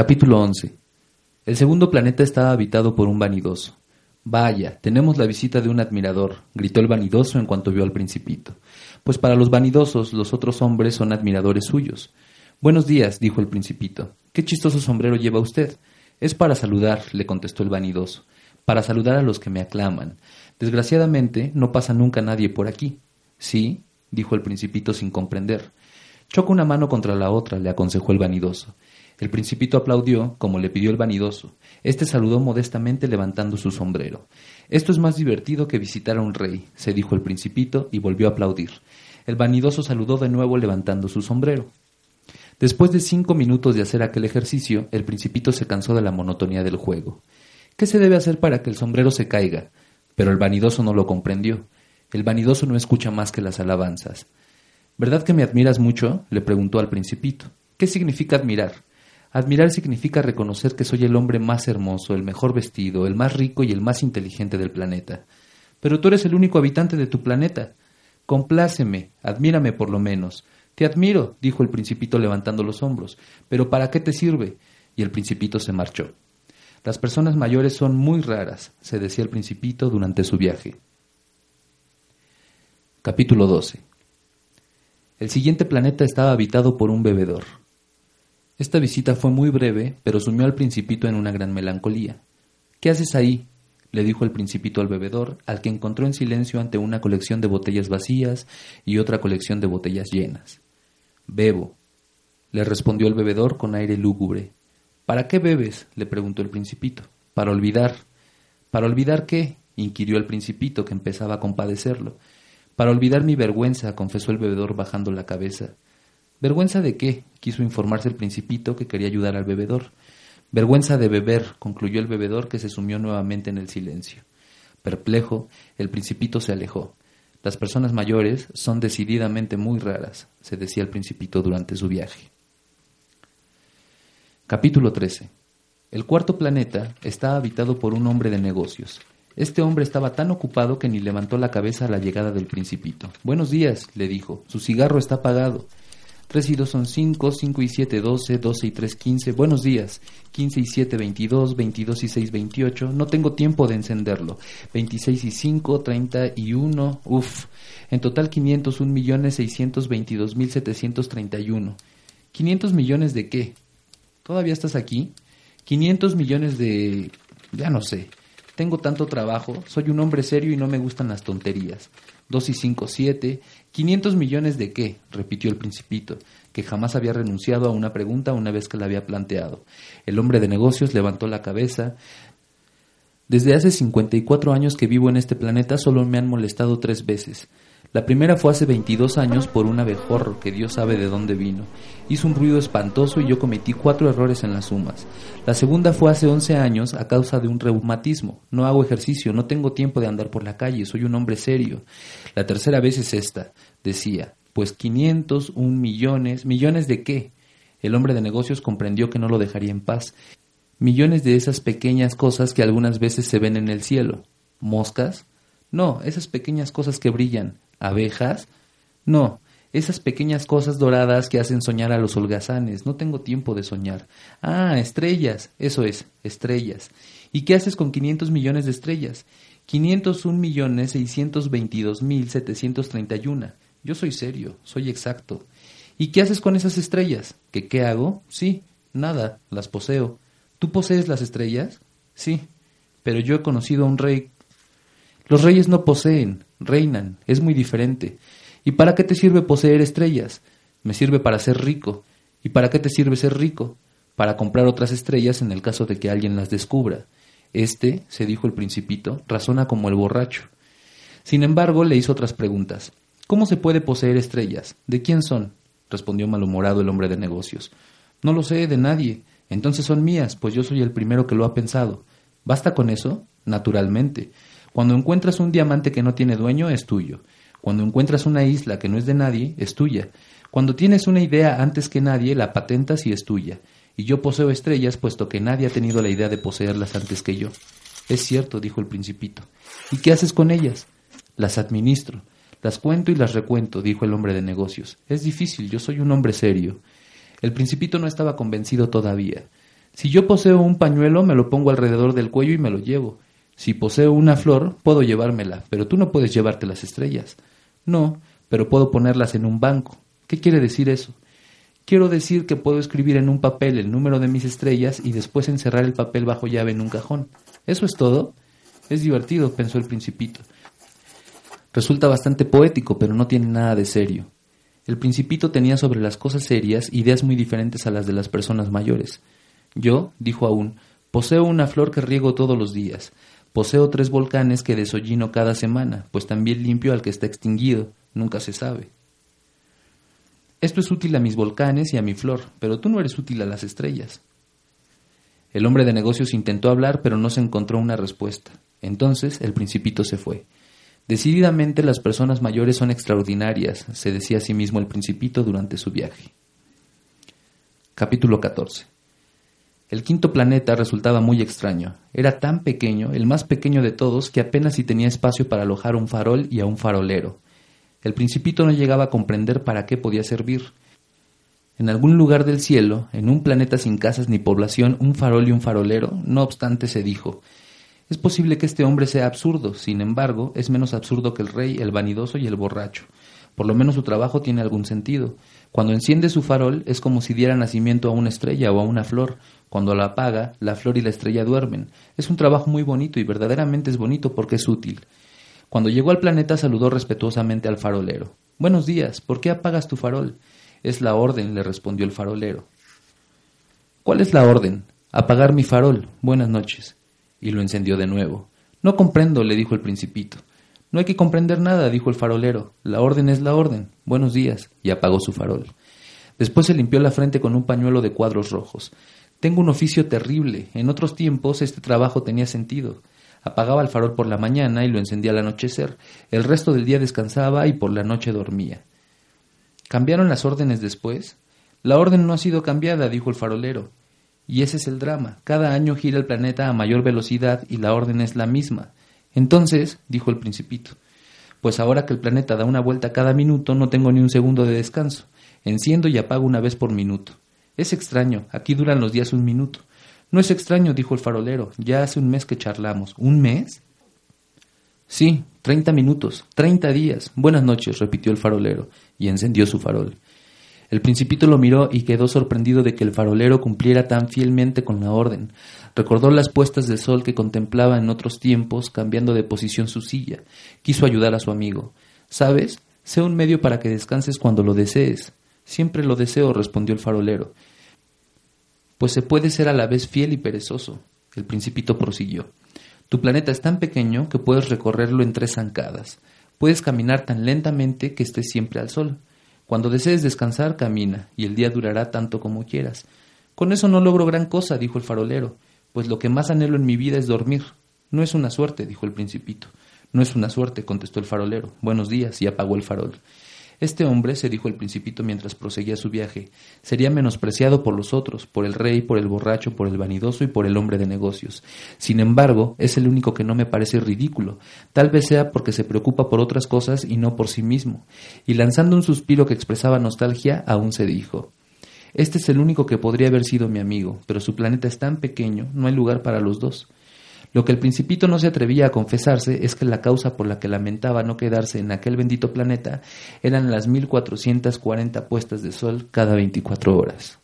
Capítulo 11. El segundo planeta estaba habitado por un vanidoso. Vaya, tenemos la visita de un admirador, gritó el vanidoso en cuanto vio al principito. Pues para los vanidosos los otros hombres son admiradores suyos. Buenos días, dijo el principito. Qué chistoso sombrero lleva usted. Es para saludar, le contestó el vanidoso, para saludar a los que me aclaman. Desgraciadamente no pasa nunca nadie por aquí. Sí, dijo el principito sin comprender. Choca una mano contra la otra, le aconsejó el vanidoso. El principito aplaudió, como le pidió el vanidoso. Este saludó modestamente levantando su sombrero. Esto es más divertido que visitar a un rey, se dijo el principito y volvió a aplaudir. El vanidoso saludó de nuevo levantando su sombrero. Después de cinco minutos de hacer aquel ejercicio, el principito se cansó de la monotonía del juego. ¿Qué se debe hacer para que el sombrero se caiga? Pero el vanidoso no lo comprendió. El vanidoso no escucha más que las alabanzas. ¿Verdad que me admiras mucho? le preguntó al principito. ¿Qué significa admirar? Admirar significa reconocer que soy el hombre más hermoso, el mejor vestido, el más rico y el más inteligente del planeta. Pero tú eres el único habitante de tu planeta. Compláceme, admírame por lo menos. Te admiro, dijo el principito levantando los hombros. Pero ¿para qué te sirve? Y el principito se marchó. Las personas mayores son muy raras, se decía el principito durante su viaje. Capítulo 12. El siguiente planeta estaba habitado por un bebedor. Esta visita fue muy breve, pero sumió al principito en una gran melancolía. ¿Qué haces ahí? le dijo el principito al bebedor, al que encontró en silencio ante una colección de botellas vacías y otra colección de botellas llenas. Bebo, le respondió el bebedor con aire lúgubre. ¿Para qué bebes? le preguntó el principito. Para olvidar. ¿Para olvidar qué? inquirió el principito, que empezaba a compadecerlo. Para olvidar mi vergüenza, confesó el bebedor bajando la cabeza. ¿Vergüenza de qué? quiso informarse el principito que quería ayudar al bebedor. Vergüenza de beber, concluyó el bebedor que se sumió nuevamente en el silencio. Perplejo, el principito se alejó. Las personas mayores son decididamente muy raras, se decía el principito durante su viaje. Capítulo 13. El cuarto planeta está habitado por un hombre de negocios. Este hombre estaba tan ocupado que ni levantó la cabeza a la llegada del principito. Buenos días, le dijo. Su cigarro está apagado. 3 y 2 son 5, 5 y 7, 12, 12 y 3, 15. Buenos días. 15 y 7, 22, 22 y 6, 28. No tengo tiempo de encenderlo. 26 y 5, 31. Uf. En total 501 millones 622 mil 731. ¿500 millones de qué? ¿Todavía estás aquí? 500 millones de... ya no sé. Tengo tanto trabajo, soy un hombre serio y no me gustan las tonterías. 2 y 5, 7. ¿500 millones de qué? repitió el principito, que jamás había renunciado a una pregunta una vez que la había planteado. El hombre de negocios levantó la cabeza. Desde hace 54 años que vivo en este planeta solo me han molestado tres veces. La primera fue hace 22 años por un abejorro que Dios sabe de dónde vino. Hizo un ruido espantoso y yo cometí cuatro errores en las sumas. La segunda fue hace 11 años a causa de un reumatismo. No hago ejercicio, no tengo tiempo de andar por la calle, soy un hombre serio. La tercera vez es esta, decía, pues 501 millones, millones de qué? El hombre de negocios comprendió que no lo dejaría en paz. Millones de esas pequeñas cosas que algunas veces se ven en el cielo. ¿Moscas? No, esas pequeñas cosas que brillan, ¿Abejas? No, esas pequeñas cosas doradas que hacen soñar a los holgazanes. No tengo tiempo de soñar. Ah, estrellas. Eso es, estrellas. ¿Y qué haces con 500 millones de estrellas? 501 millones 622 mil 731. Yo soy serio, soy exacto. ¿Y qué haces con esas estrellas? ¿Qué qué hago? Sí, nada, las poseo. ¿Tú posees las estrellas? Sí, pero yo he conocido a un rey. Los reyes no poseen, reinan, es muy diferente. ¿Y para qué te sirve poseer estrellas? Me sirve para ser rico. ¿Y para qué te sirve ser rico? Para comprar otras estrellas en el caso de que alguien las descubra. Este, se dijo el principito, razona como el borracho. Sin embargo, le hizo otras preguntas. ¿Cómo se puede poseer estrellas? ¿De quién son? respondió malhumorado el hombre de negocios. No lo sé de nadie. Entonces son mías, pues yo soy el primero que lo ha pensado. ¿Basta con eso? Naturalmente. Cuando encuentras un diamante que no tiene dueño, es tuyo. Cuando encuentras una isla que no es de nadie, es tuya. Cuando tienes una idea antes que nadie, la patentas y es tuya. Y yo poseo estrellas, puesto que nadie ha tenido la idea de poseerlas antes que yo. Es cierto, dijo el principito. ¿Y qué haces con ellas? Las administro. Las cuento y las recuento, dijo el hombre de negocios. Es difícil, yo soy un hombre serio. El principito no estaba convencido todavía. Si yo poseo un pañuelo, me lo pongo alrededor del cuello y me lo llevo. Si poseo una flor, puedo llevármela, pero tú no puedes llevarte las estrellas. No, pero puedo ponerlas en un banco. ¿Qué quiere decir eso? Quiero decir que puedo escribir en un papel el número de mis estrellas y después encerrar el papel bajo llave en un cajón. ¿Eso es todo? Es divertido, pensó el principito. Resulta bastante poético, pero no tiene nada de serio. El principito tenía sobre las cosas serias ideas muy diferentes a las de las personas mayores. Yo, dijo aún, poseo una flor que riego todos los días. Poseo tres volcanes que desollino cada semana, pues también limpio al que está extinguido. Nunca se sabe. Esto es útil a mis volcanes y a mi flor, pero tú no eres útil a las estrellas. El hombre de negocios intentó hablar, pero no se encontró una respuesta. Entonces el principito se fue. Decididamente las personas mayores son extraordinarias, se decía a sí mismo el principito durante su viaje. Capítulo 14. El quinto planeta resultaba muy extraño. Era tan pequeño, el más pequeño de todos, que apenas si tenía espacio para alojar un farol y a un farolero. El principito no llegaba a comprender para qué podía servir. En algún lugar del cielo, en un planeta sin casas ni población, un farol y un farolero, no obstante se dijo, es posible que este hombre sea absurdo, sin embargo, es menos absurdo que el rey, el vanidoso y el borracho. Por lo menos su trabajo tiene algún sentido. Cuando enciende su farol es como si diera nacimiento a una estrella o a una flor. Cuando la apaga, la flor y la estrella duermen. Es un trabajo muy bonito y verdaderamente es bonito porque es útil. Cuando llegó al planeta saludó respetuosamente al farolero. Buenos días, ¿por qué apagas tu farol? Es la orden, le respondió el farolero. ¿Cuál es la orden? Apagar mi farol. Buenas noches y lo encendió de nuevo. No comprendo, le dijo el principito. No hay que comprender nada, dijo el farolero. La orden es la orden. Buenos días. y apagó su farol. Después se limpió la frente con un pañuelo de cuadros rojos. Tengo un oficio terrible. En otros tiempos este trabajo tenía sentido. Apagaba el farol por la mañana y lo encendía al anochecer. El resto del día descansaba y por la noche dormía. ¿Cambiaron las órdenes después? La orden no ha sido cambiada, dijo el farolero. Y ese es el drama. Cada año gira el planeta a mayor velocidad y la orden es la misma. Entonces, dijo el principito, pues ahora que el planeta da una vuelta cada minuto no tengo ni un segundo de descanso. Enciendo y apago una vez por minuto. Es extraño, aquí duran los días un minuto. No es extraño, dijo el farolero, ya hace un mes que charlamos. ¿Un mes? Sí, treinta minutos, treinta días. Buenas noches, repitió el farolero, y encendió su farol. El principito lo miró y quedó sorprendido de que el farolero cumpliera tan fielmente con la orden. Recordó las puestas de sol que contemplaba en otros tiempos, cambiando de posición su silla. Quiso ayudar a su amigo. ¿Sabes? Sé un medio para que descanses cuando lo desees. Siempre lo deseo, respondió el farolero. Pues se puede ser a la vez fiel y perezoso. El principito prosiguió. Tu planeta es tan pequeño que puedes recorrerlo en tres zancadas. Puedes caminar tan lentamente que estés siempre al sol. Cuando desees descansar, camina, y el día durará tanto como quieras. Con eso no logro gran cosa, dijo el farolero, pues lo que más anhelo en mi vida es dormir. No es una suerte, dijo el principito. No es una suerte, contestó el farolero. Buenos días, y apagó el farol. Este hombre, se dijo el principito mientras proseguía su viaje, sería menospreciado por los otros, por el rey, por el borracho, por el vanidoso y por el hombre de negocios. Sin embargo, es el único que no me parece ridículo, tal vez sea porque se preocupa por otras cosas y no por sí mismo. Y lanzando un suspiro que expresaba nostalgia, aún se dijo Este es el único que podría haber sido mi amigo, pero su planeta es tan pequeño, no hay lugar para los dos. Lo que el principito no se atrevía a confesarse es que la causa por la que lamentaba no quedarse en aquel bendito planeta eran las mil cuatrocientas cuarenta puestas de sol cada veinticuatro horas.